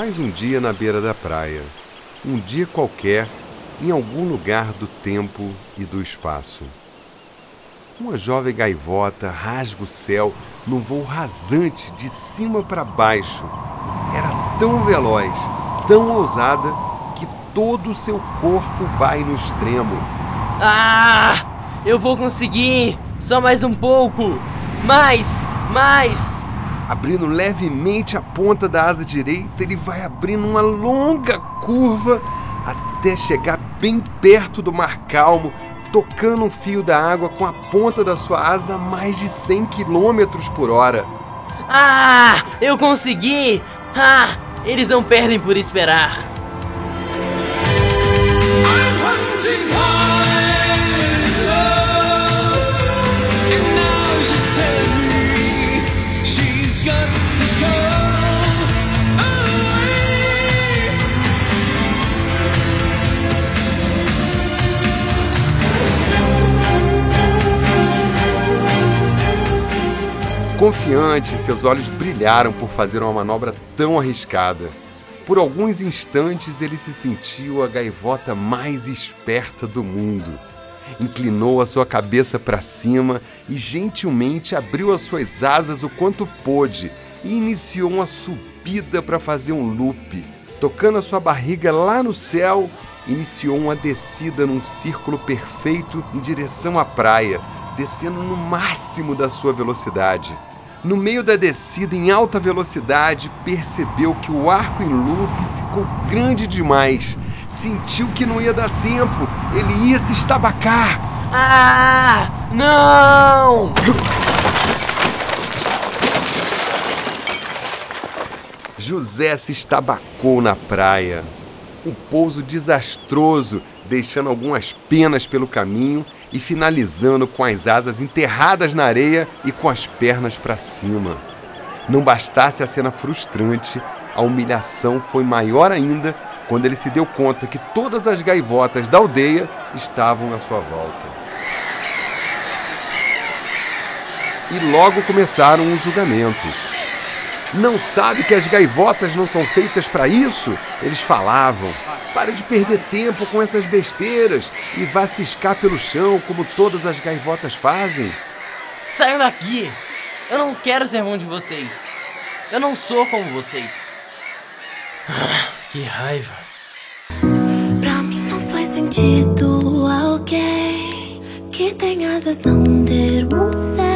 Mais um dia na beira da praia. Um dia qualquer, em algum lugar do tempo e do espaço. Uma jovem gaivota rasga o céu num voo rasante de cima para baixo. Era tão veloz, tão ousada, que todo o seu corpo vai no extremo. Ah! Eu vou conseguir! Só mais um pouco! Mais! Mais! Abrindo levemente a ponta da asa direita, ele vai abrindo uma longa curva até chegar bem perto do mar calmo, tocando um fio da água com a ponta da sua asa a mais de 100 km por hora. Ah! Eu consegui! Ah! Eles não perdem por esperar! Confiante, seus olhos brilharam por fazer uma manobra tão arriscada. Por alguns instantes ele se sentiu a gaivota mais esperta do mundo. Inclinou a sua cabeça para cima e gentilmente abriu as suas asas o quanto pôde e iniciou uma subida para fazer um loop. Tocando a sua barriga lá no céu, iniciou uma descida num círculo perfeito em direção à praia, descendo no máximo da sua velocidade. No meio da descida em alta velocidade, percebeu que o arco em loop ficou grande demais. Sentiu que não ia dar tempo, ele ia se estabacar. Ah! Não! José se estabacou na praia. Um pouso desastroso, deixando algumas penas pelo caminho e finalizando com as asas enterradas na areia e com as pernas para cima. Não bastasse a cena frustrante, a humilhação foi maior ainda quando ele se deu conta que todas as gaivotas da aldeia estavam à sua volta. E logo começaram os julgamentos. Não sabe que as gaivotas não são feitas para isso? Eles falavam. Para de perder tempo com essas besteiras e vá ciscar pelo chão como todas as gaivotas fazem. Saiam daqui! Eu não quero ser irmão de vocês. Eu não sou como vocês. Ah, que raiva. Pra mim não faz sentido alguém que tem asas não ter o céu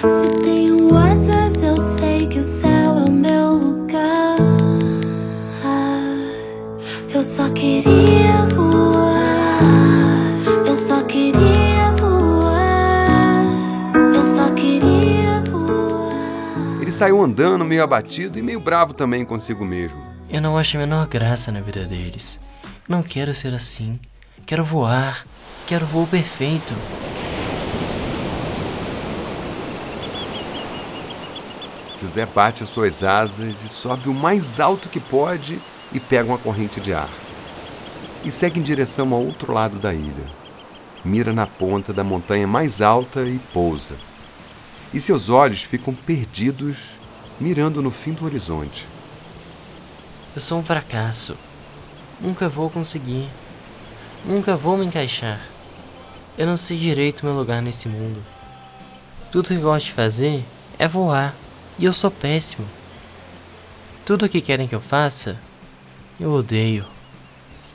Se tenho asas, eu sei que o céu é o meu lugar. Eu só queria voar. Eu só queria voar. Eu só queria voar. Ele saiu andando meio abatido e meio bravo também consigo mesmo. Eu não acho a menor graça na vida deles. Não quero ser assim. Quero voar. Quero voo perfeito. José bate as suas asas e sobe o mais alto que pode e pega uma corrente de ar. E segue em direção ao outro lado da ilha. Mira na ponta da montanha mais alta e pousa. E seus olhos ficam perdidos, mirando no fim do horizonte. Eu sou um fracasso. Nunca vou conseguir. Nunca vou me encaixar. Eu não sei direito meu lugar nesse mundo. Tudo que gosto de fazer é voar. E eu sou péssimo. Tudo o que querem que eu faça, eu odeio.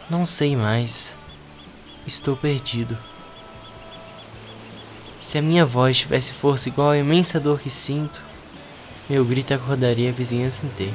Não sei mais. Estou perdido. Se a minha voz tivesse força igual à imensa dor que sinto, meu grito acordaria a vizinhança inteira.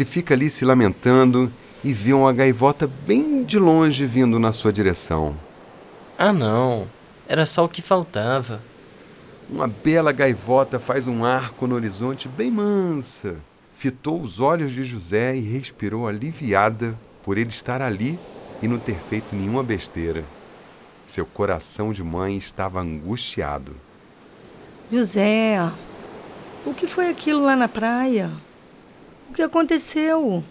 Ele fica ali se lamentando e vê uma gaivota bem de longe vindo na sua direção. Ah, não. Era só o que faltava. Uma bela gaivota faz um arco no horizonte bem mansa. Fitou os olhos de José e respirou aliviada por ele estar ali e não ter feito nenhuma besteira. Seu coração de mãe estava angustiado. José, o que foi aquilo lá na praia? O que aconteceu?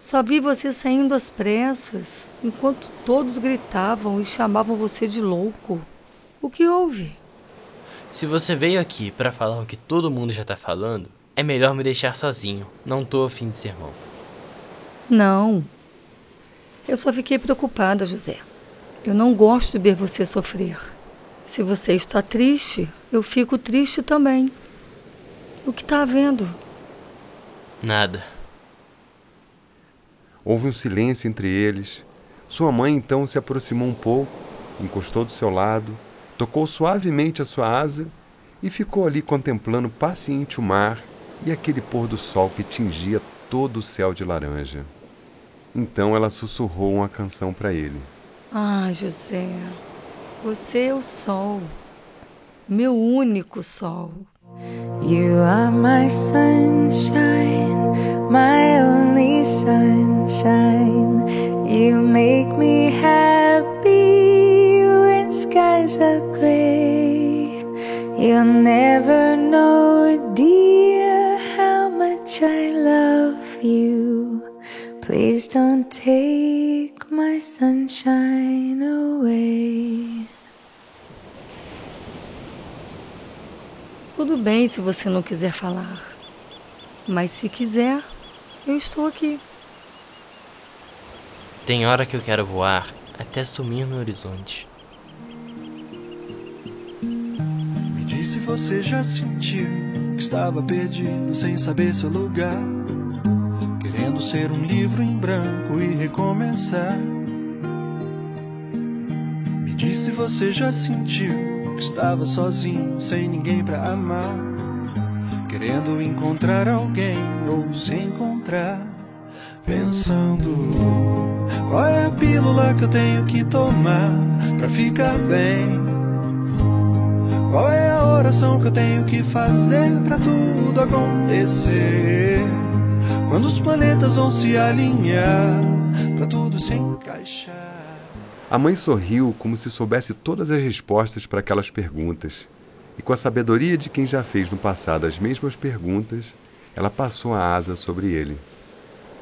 Só vi você saindo às pressas, enquanto todos gritavam e chamavam você de louco. O que houve? Se você veio aqui para falar o que todo mundo já tá falando, é melhor me deixar sozinho. Não tô afim de sermão. Não. Eu só fiquei preocupada, José. Eu não gosto de ver você sofrer. Se você está triste, eu fico triste também. O que está havendo? Nada. Houve um silêncio entre eles. Sua mãe então se aproximou um pouco, encostou do seu lado, tocou suavemente a sua asa e ficou ali contemplando paciente o mar e aquele pôr do sol que tingia todo o céu de laranja. Então ela sussurrou uma canção para ele. Ah, José, você é o sol, meu único sol. You are my sunshine, my only sunshine. You make me happy when skies are gray. You'll never know, dear, how much I love you. Please don't take my sunshine away. Tudo bem se você não quiser falar. Mas se quiser, eu estou aqui. Tem hora que eu quero voar até sumir no horizonte. Me diz se você já sentiu que estava perdido sem saber seu lugar. Querendo ser um livro em branco e recomeçar. Me diz se você já sentiu que estava sozinho, sem ninguém pra amar. Querendo encontrar alguém ou se encontrar. Pensando qual é a pílula que eu tenho que tomar pra ficar bem. Qual é a oração que eu tenho que fazer pra tudo acontecer? Quando os planetas vão se alinhar pra tudo se encaixar. A mãe sorriu como se soubesse todas as respostas para aquelas perguntas, e com a sabedoria de quem já fez no passado as mesmas perguntas, ela passou a asa sobre ele.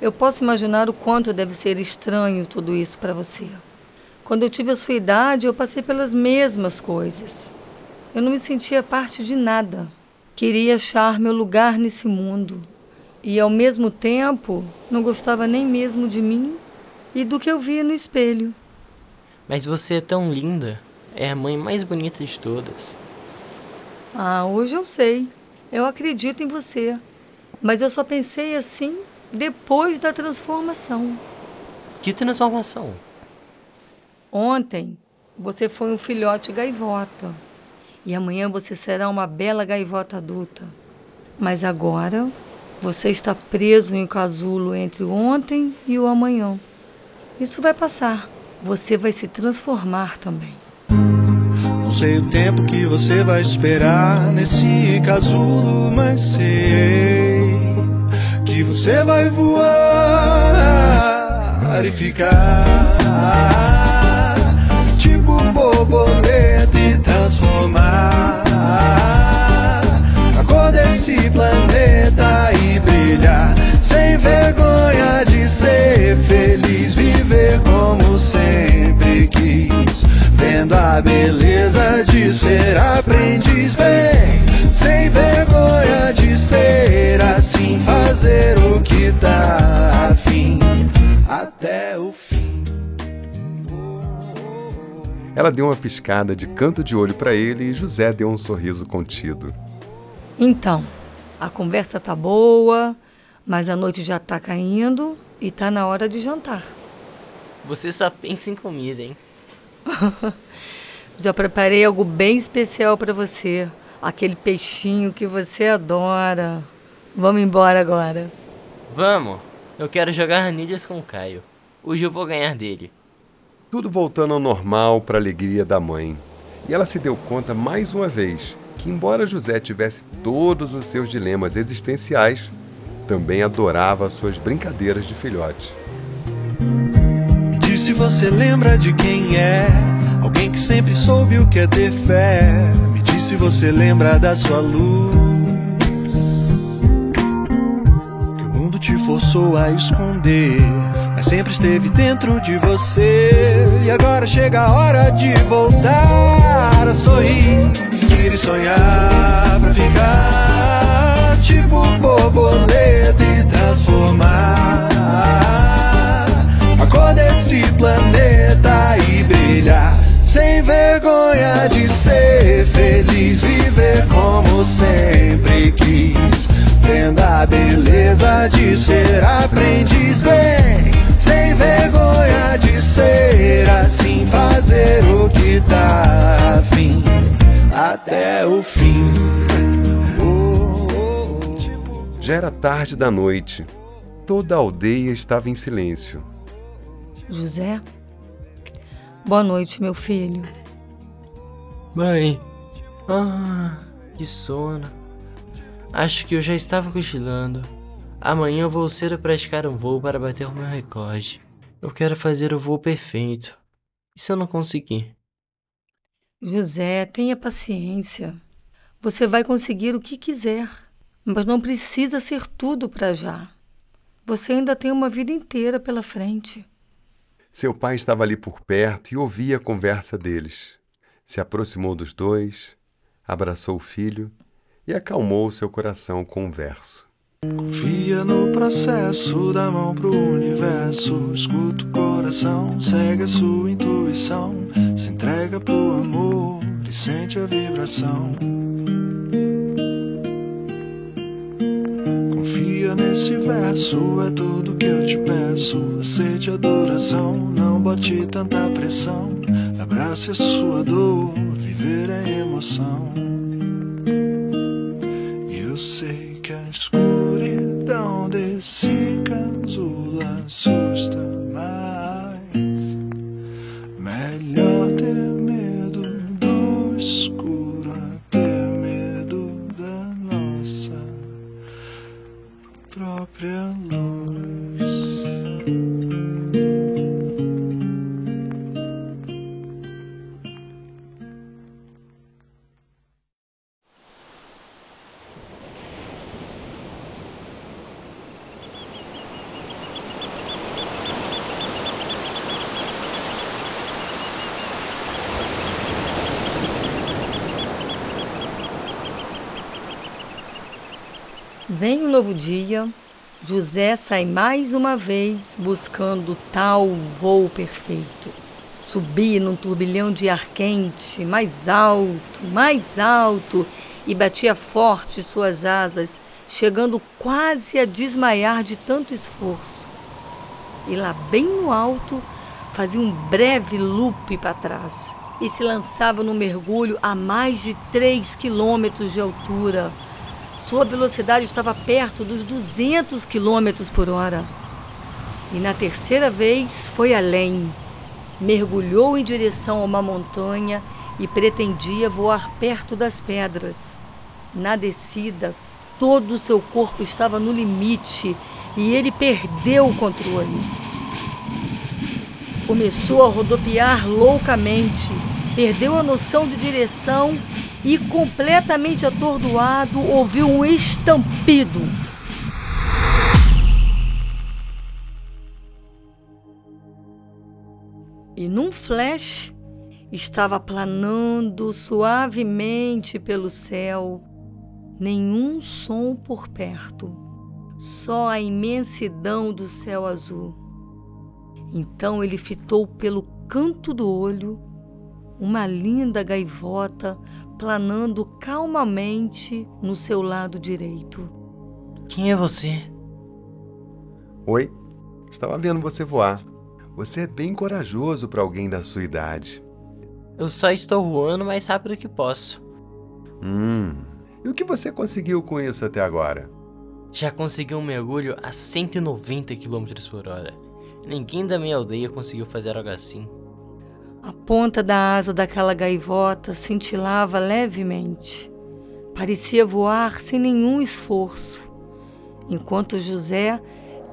Eu posso imaginar o quanto deve ser estranho tudo isso para você. Quando eu tive a sua idade, eu passei pelas mesmas coisas. Eu não me sentia parte de nada. Queria achar meu lugar nesse mundo. E ao mesmo tempo, não gostava nem mesmo de mim e do que eu via no espelho. Mas você é tão linda. É a mãe mais bonita de todas. Ah, hoje eu sei. Eu acredito em você. Mas eu só pensei assim depois da transformação. Que transformação? Ontem você foi um filhote gaivota. E amanhã você será uma bela gaivota adulta. Mas agora você está preso em um casulo entre o ontem e o amanhã. Isso vai passar você vai se transformar também. Não sei o tempo que você vai esperar nesse casulo, mas sei que você vai voar e ficar tipo borboleta e transformar. A cor desse planeta e brilhar. Sem vergonha de ser feliz, viver como sempre quis, vendo a beleza de ser aprendiz. Vem, sem vergonha de ser assim, fazer o que tá afim até o fim. Ela deu uma piscada de canto de olho para ele e José deu um sorriso contido. Então, a conversa tá boa, mas a noite já tá caindo e tá na hora de jantar. Você só pensa em comida, hein? já preparei algo bem especial para você. Aquele peixinho que você adora. Vamos embora agora. Vamos. Eu quero jogar anilhas com o Caio. Hoje eu vou ganhar dele. Tudo voltando ao normal para a alegria da mãe. E ela se deu conta mais uma vez que, embora José tivesse todos os seus dilemas existenciais, também adorava suas brincadeiras de filhote. Me diz se você lembra de quem é, alguém que sempre soube o que é ter fé. Me se você lembra da sua luz. Que o mundo te forçou a esconder, mas sempre esteve dentro de você. E agora chega a hora de voltar a sorrir, ir e sonhar pra ficar tipo borboleta e transformar a cor desse planeta e brilhar. Sem vergonha de ser feliz, viver como sempre quis. Vendo a beleza de ser aprendiz bem. Sem vergonha de ser assim, fazer o que tá afim até o fim. Oh, oh, oh. Já era tarde da noite. Toda a aldeia estava em silêncio. José? Boa noite, meu filho. Mãe. Ah, que sono. Acho que eu já estava cochilando. Amanhã eu vou cedo praticar um voo para bater o meu recorde. Eu quero fazer o voo perfeito. E se eu não conseguir? José, tenha paciência. Você vai conseguir o que quiser, mas não precisa ser tudo para já. Você ainda tem uma vida inteira pela frente. Seu pai estava ali por perto e ouvia a conversa deles. Se aproximou dos dois, abraçou o filho e acalmou seu coração com um verso. Confia no processo, dá mão pro universo. Escuta o coração, segue a sua intuição. Se entrega pro amor e sente a vibração. Nesse verso, é tudo que eu te peço. Aceite a adoração, não bote tanta pressão. Abrace a sua dor, viver é emoção. Eu sei Vem um novo dia, José sai mais uma vez buscando tal voo perfeito. Subia num turbilhão de ar quente, mais alto, mais alto, e batia forte suas asas, chegando quase a desmaiar de tanto esforço. E lá bem no alto, fazia um breve loop para trás e se lançava no mergulho a mais de 3 quilômetros de altura. Sua velocidade estava perto dos 200 quilômetros por hora. E na terceira vez foi além. Mergulhou em direção a uma montanha e pretendia voar perto das pedras. Na descida, todo o seu corpo estava no limite e ele perdeu o controle. Começou a rodopiar loucamente, perdeu a noção de direção e, completamente atordoado, ouviu um estampido. E num flash estava planando suavemente pelo céu, nenhum som por perto, só a imensidão do céu azul. Então ele fitou pelo canto do olho uma linda gaivota planando calmamente no seu lado direito. Quem é você? Oi, estava vendo você voar. Você é bem corajoso para alguém da sua idade. Eu só estou voando o mais rápido que posso. Hum. E o que você conseguiu com isso até agora? Já consegui um mergulho a 190 km por hora. Ninguém da minha aldeia conseguiu fazer algo assim. A ponta da asa daquela gaivota cintilava levemente. Parecia voar sem nenhum esforço, enquanto José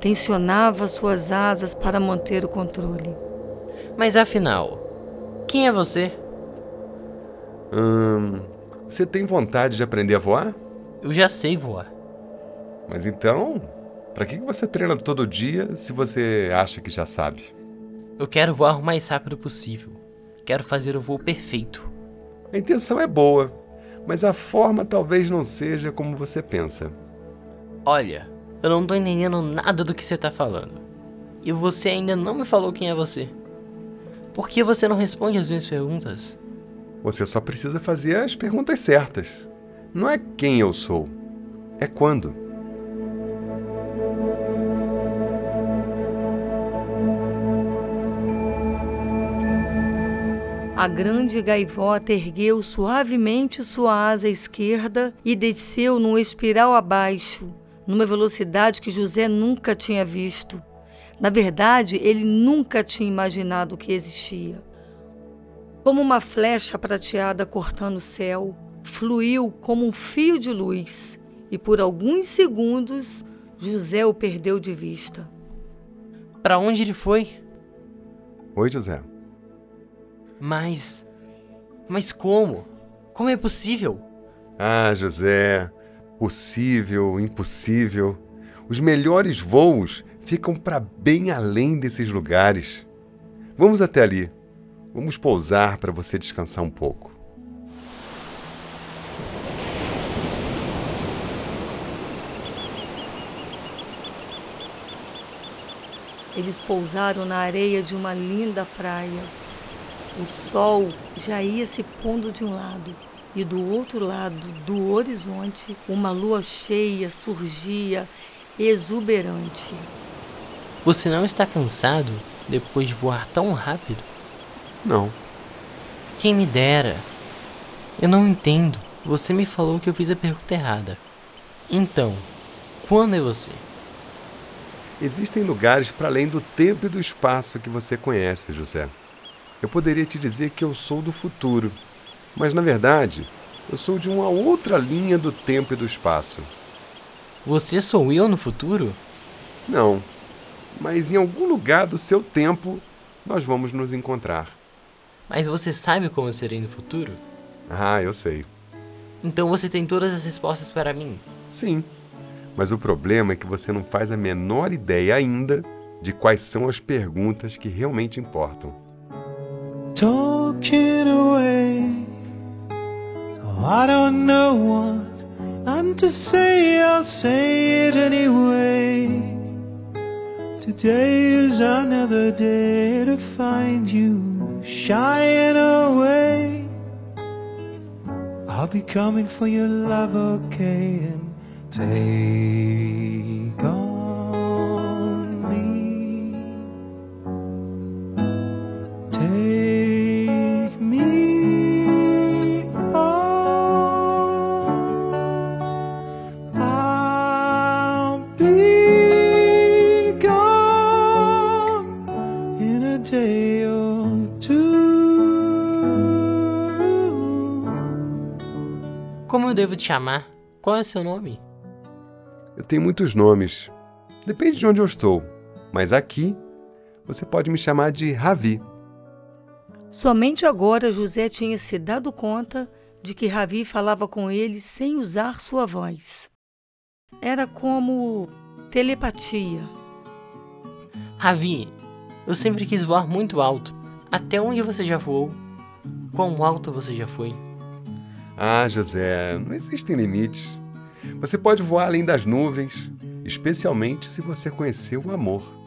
tensionava suas asas para manter o controle. Mas afinal, quem é você? Hum, você tem vontade de aprender a voar? Eu já sei voar. Mas então, para que que você treina todo dia se você acha que já sabe? Eu quero voar o mais rápido possível. Quero fazer o voo perfeito. A intenção é boa, mas a forma talvez não seja como você pensa. Olha, eu não tô entendendo nada do que você tá falando. E você ainda não me falou quem é você. Por que você não responde as minhas perguntas? Você só precisa fazer as perguntas certas. Não é quem eu sou, é quando. A grande gaivota ergueu suavemente sua asa esquerda e desceu num espiral abaixo, numa velocidade que José nunca tinha visto. Na verdade, ele nunca tinha imaginado que existia. Como uma flecha prateada cortando o céu, fluiu como um fio de luz e por alguns segundos José o perdeu de vista. Para onde ele foi? Oi, José. Mas. Mas como? Como é possível? Ah, José, possível, impossível. Os melhores voos ficam para bem além desses lugares. Vamos até ali. Vamos pousar para você descansar um pouco. Eles pousaram na areia de uma linda praia. O sol já ia se pondo de um lado e do outro lado do horizonte uma lua cheia surgia exuberante. Você não está cansado depois de voar tão rápido? Não. Quem me dera. Eu não entendo. Você me falou que eu fiz a pergunta errada. Então, quando é você? Existem lugares para além do tempo e do espaço que você conhece, José. Eu poderia te dizer que eu sou do futuro, mas na verdade, eu sou de uma outra linha do tempo e do espaço. Você sou eu no futuro? Não, mas em algum lugar do seu tempo nós vamos nos encontrar. Mas você sabe como eu serei no futuro? Ah, eu sei. Então você tem todas as respostas para mim. Sim. Mas o problema é que você não faz a menor ideia ainda de quais são as perguntas que realmente importam. Talking away. Oh, I don't know what I'm to say, I'll say it anyway. Today is another day to find you shying away. I'll be coming for your love, okay, and take on devo te chamar? Qual é o seu nome? Eu tenho muitos nomes. Depende de onde eu estou. Mas aqui, você pode me chamar de Ravi. Somente agora José tinha se dado conta de que Ravi falava com ele sem usar sua voz. Era como telepatia. Ravi, eu sempre quis voar muito alto. Até onde você já voou? Quão alto você já foi? Ah, José, não existem limites. Você pode voar além das nuvens, especialmente se você conhecer o amor.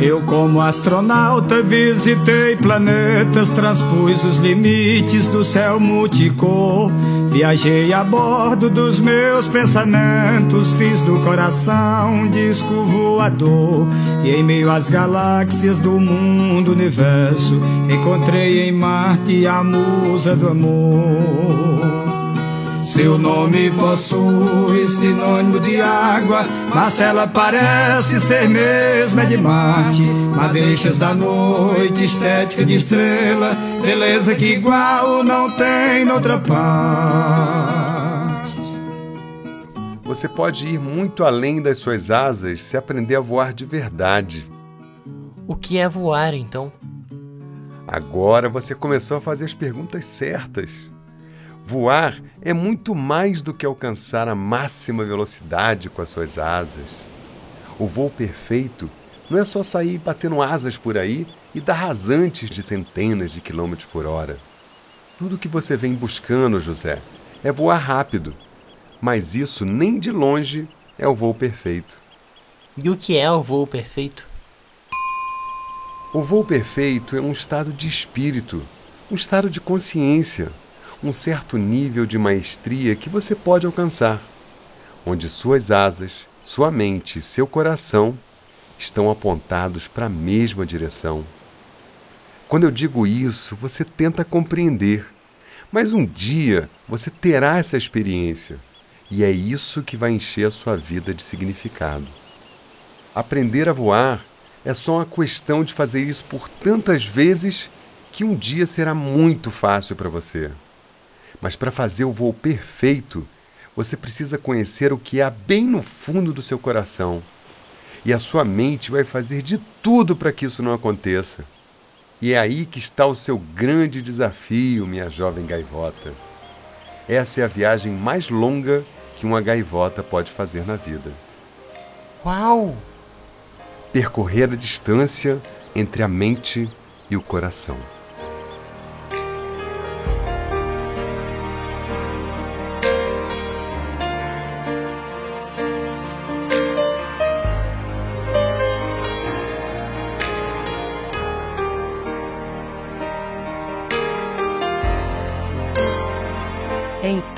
Eu, como astronauta, visitei planetas, transpus os limites do céu multicor. Viajei a bordo dos meus pensamentos, fiz do coração um disco voador. E em meio às galáxias do mundo universo, encontrei em Marte a musa do amor. Seu nome possui sinônimo de água, mas ela parece ser mesmo é de Marte. Madeixas da noite, estética de estrela, beleza que igual não tem noutra parte. Você pode ir muito além das suas asas se aprender a voar de verdade. O que é voar, então? Agora você começou a fazer as perguntas certas. Voar é muito mais do que alcançar a máxima velocidade com as suas asas. O voo perfeito não é só sair batendo asas por aí e dar rasantes de centenas de quilômetros por hora. Tudo que você vem buscando, José, é voar rápido. Mas isso nem de longe é o voo perfeito. E o que é o voo perfeito? O voo perfeito é um estado de espírito, um estado de consciência, um certo nível de maestria que você pode alcançar, onde suas asas, sua mente e seu coração estão apontados para a mesma direção. Quando eu digo isso, você tenta compreender, mas um dia você terá essa experiência e é isso que vai encher a sua vida de significado. Aprender a voar é só uma questão de fazer isso por tantas vezes que um dia será muito fácil para você. Mas para fazer o voo perfeito, você precisa conhecer o que há bem no fundo do seu coração. E a sua mente vai fazer de tudo para que isso não aconteça. E é aí que está o seu grande desafio, minha jovem gaivota. Essa é a viagem mais longa que uma gaivota pode fazer na vida. Uau! percorrer a distância entre a mente e o coração.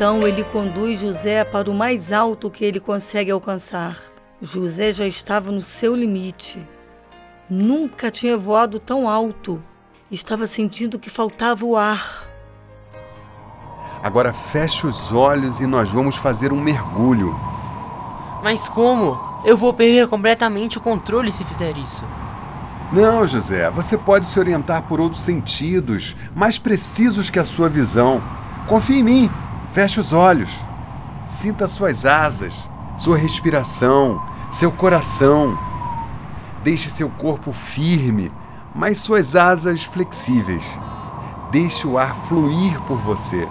Então ele conduz José para o mais alto que ele consegue alcançar. José já estava no seu limite. Nunca tinha voado tão alto. Estava sentindo que faltava o ar. Agora feche os olhos e nós vamos fazer um mergulho. Mas como? Eu vou perder completamente o controle se fizer isso. Não, José, você pode se orientar por outros sentidos, mais precisos que a sua visão. Confie em mim. Feche os olhos. Sinta suas asas, sua respiração, seu coração. Deixe seu corpo firme, mas suas asas flexíveis. Deixe o ar fluir por você.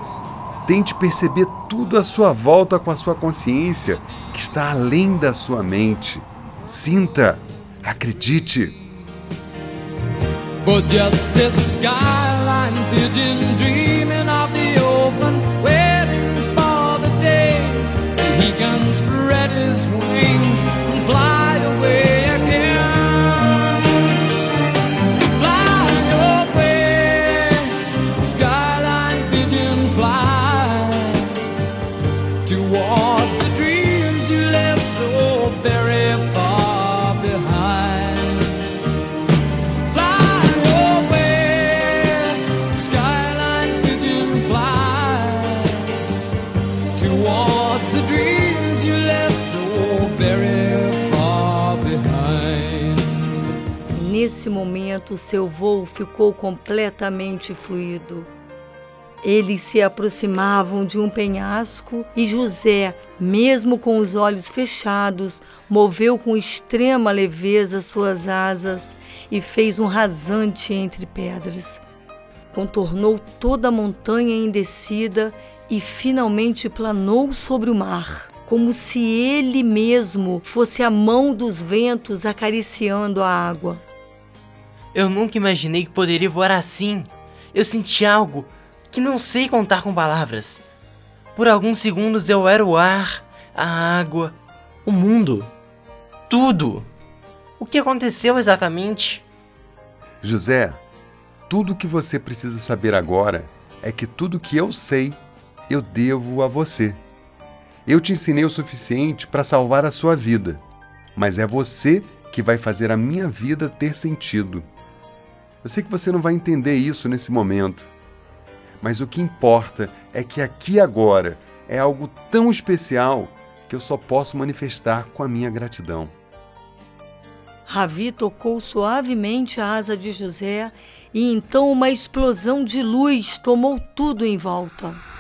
Tente perceber tudo à sua volta com a sua consciência, que está além da sua mente. Sinta, acredite. For just this skyline pigeon dreaming of the open, day he can spread his wings and fly seu voo ficou completamente fluido. Eles se aproximavam de um penhasco e José, mesmo com os olhos fechados, moveu com extrema leveza suas asas e fez um rasante entre pedras. Contornou toda a montanha em descida e finalmente planou sobre o mar, como se ele mesmo fosse a mão dos ventos acariciando a água. Eu nunca imaginei que poderia voar assim. Eu senti algo que não sei contar com palavras. Por alguns segundos eu era o ar, a água, o mundo. Tudo. O que aconteceu exatamente? José, tudo o que você precisa saber agora é que tudo que eu sei, eu devo a você. Eu te ensinei o suficiente para salvar a sua vida, mas é você que vai fazer a minha vida ter sentido. Eu sei que você não vai entender isso nesse momento, mas o que importa é que aqui agora é algo tão especial que eu só posso manifestar com a minha gratidão. Ravi tocou suavemente a asa de José e então uma explosão de luz tomou tudo em volta.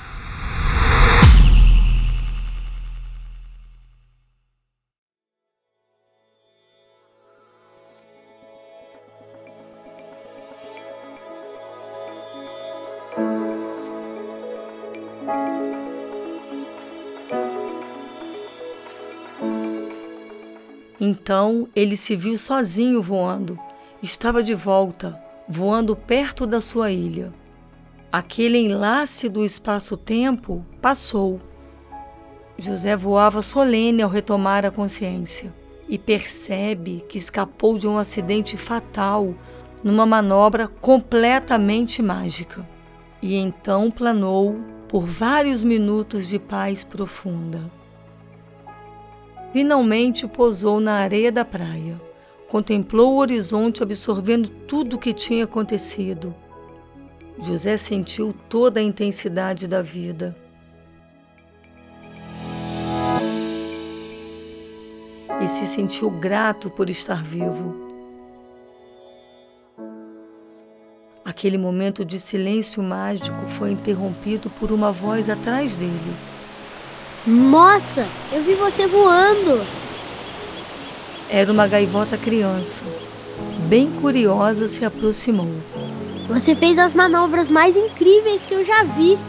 Então ele se viu sozinho voando. Estava de volta, voando perto da sua ilha. Aquele enlace do espaço-tempo passou. José voava solene ao retomar a consciência e percebe que escapou de um acidente fatal numa manobra completamente mágica. E então planou por vários minutos de paz profunda. Finalmente pousou na areia da praia. Contemplou o horizonte, absorvendo tudo o que tinha acontecido. José sentiu toda a intensidade da vida. E se sentiu grato por estar vivo. Aquele momento de silêncio mágico foi interrompido por uma voz atrás dele. Nossa, eu vi você voando! Era uma gaivota criança. Bem curiosa, se aproximou. Você fez as manobras mais incríveis que eu já vi.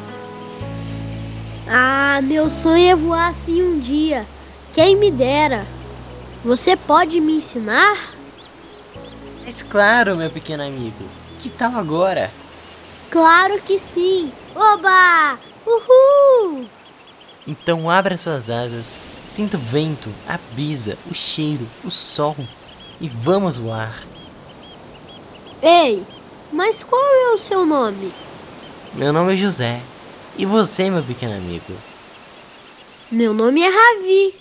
Ah, meu sonho é voar assim um dia. Quem me dera. Você pode me ensinar? Mas claro, meu pequeno amigo. Que tal agora? Claro que sim. Oba! Uhul! Então abra suas asas, sinta o vento, a brisa, o cheiro, o sol e vamos voar. Ei, mas qual é o seu nome? Meu nome é José. E você, meu pequeno amigo? Meu nome é Ravi.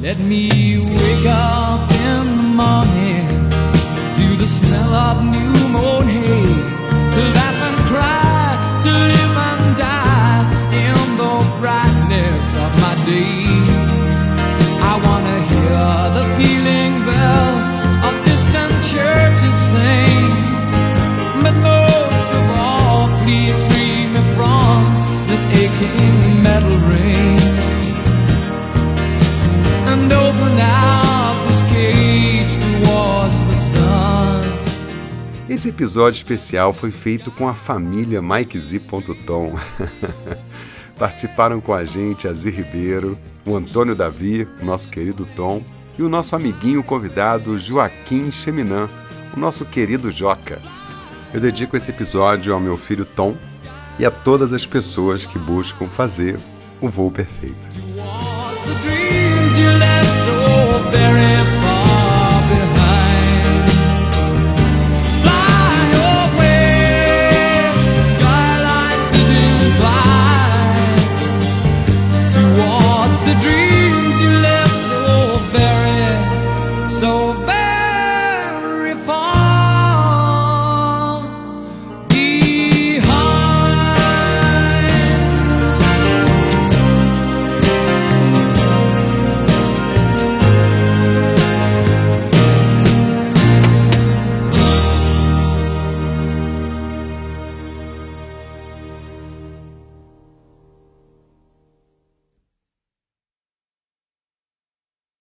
Let me wake up in the morning to the smell of new hay, to laugh Esse episódio especial foi feito com a família MikeZ.tom. Participaram com a gente a Zé Ribeiro, o Antônio Davi, o nosso querido Tom, e o nosso amiguinho convidado Joaquim Cheminan, o nosso querido Joca. Eu dedico esse episódio ao meu filho Tom e a todas as pessoas que buscam fazer o voo perfeito.